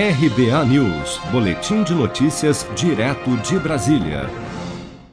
RBA News, Boletim de Notícias, direto de Brasília.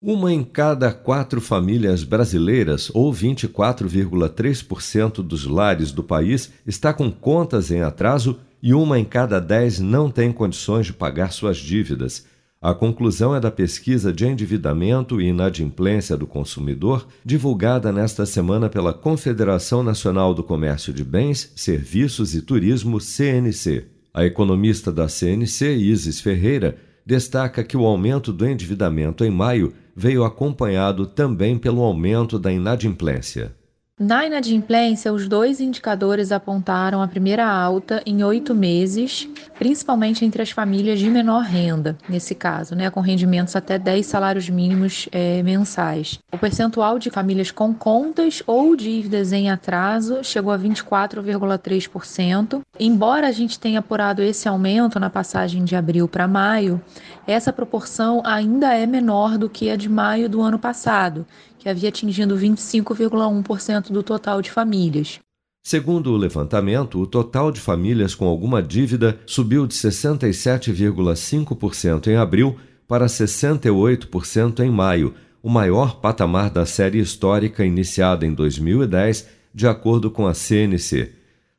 Uma em cada quatro famílias brasileiras, ou 24,3% dos lares do país, está com contas em atraso e uma em cada dez não tem condições de pagar suas dívidas. A conclusão é da pesquisa de endividamento e inadimplência do consumidor, divulgada nesta semana pela Confederação Nacional do Comércio de Bens, Serviços e Turismo, CNC. A economista da CNC, Isis Ferreira, destaca que o aumento do endividamento em maio veio acompanhado também pelo aumento da inadimplência. Na inadimplência, os dois indicadores apontaram a primeira alta em oito meses, principalmente entre as famílias de menor renda, nesse caso, né, com rendimentos até 10 salários mínimos é, mensais. O percentual de famílias com contas ou dívidas em atraso chegou a 24,3%. Embora a gente tenha apurado esse aumento na passagem de abril para maio, essa proporção ainda é menor do que a de maio do ano passado, que havia atingido 25,1% do total de famílias. Segundo o levantamento, o total de famílias com alguma dívida subiu de 67,5% em abril para 68% em maio, o maior patamar da série histórica iniciada em 2010, de acordo com a CNC.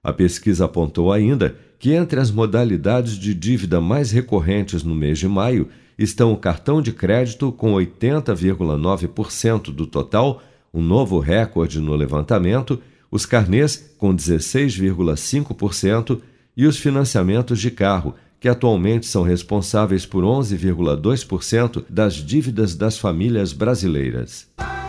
A pesquisa apontou ainda que entre as modalidades de dívida mais recorrentes no mês de maio estão o cartão de crédito com 80,9% do total, um novo recorde no levantamento, os carnês com 16,5% e os financiamentos de carro, que atualmente são responsáveis por 11,2% das dívidas das famílias brasileiras.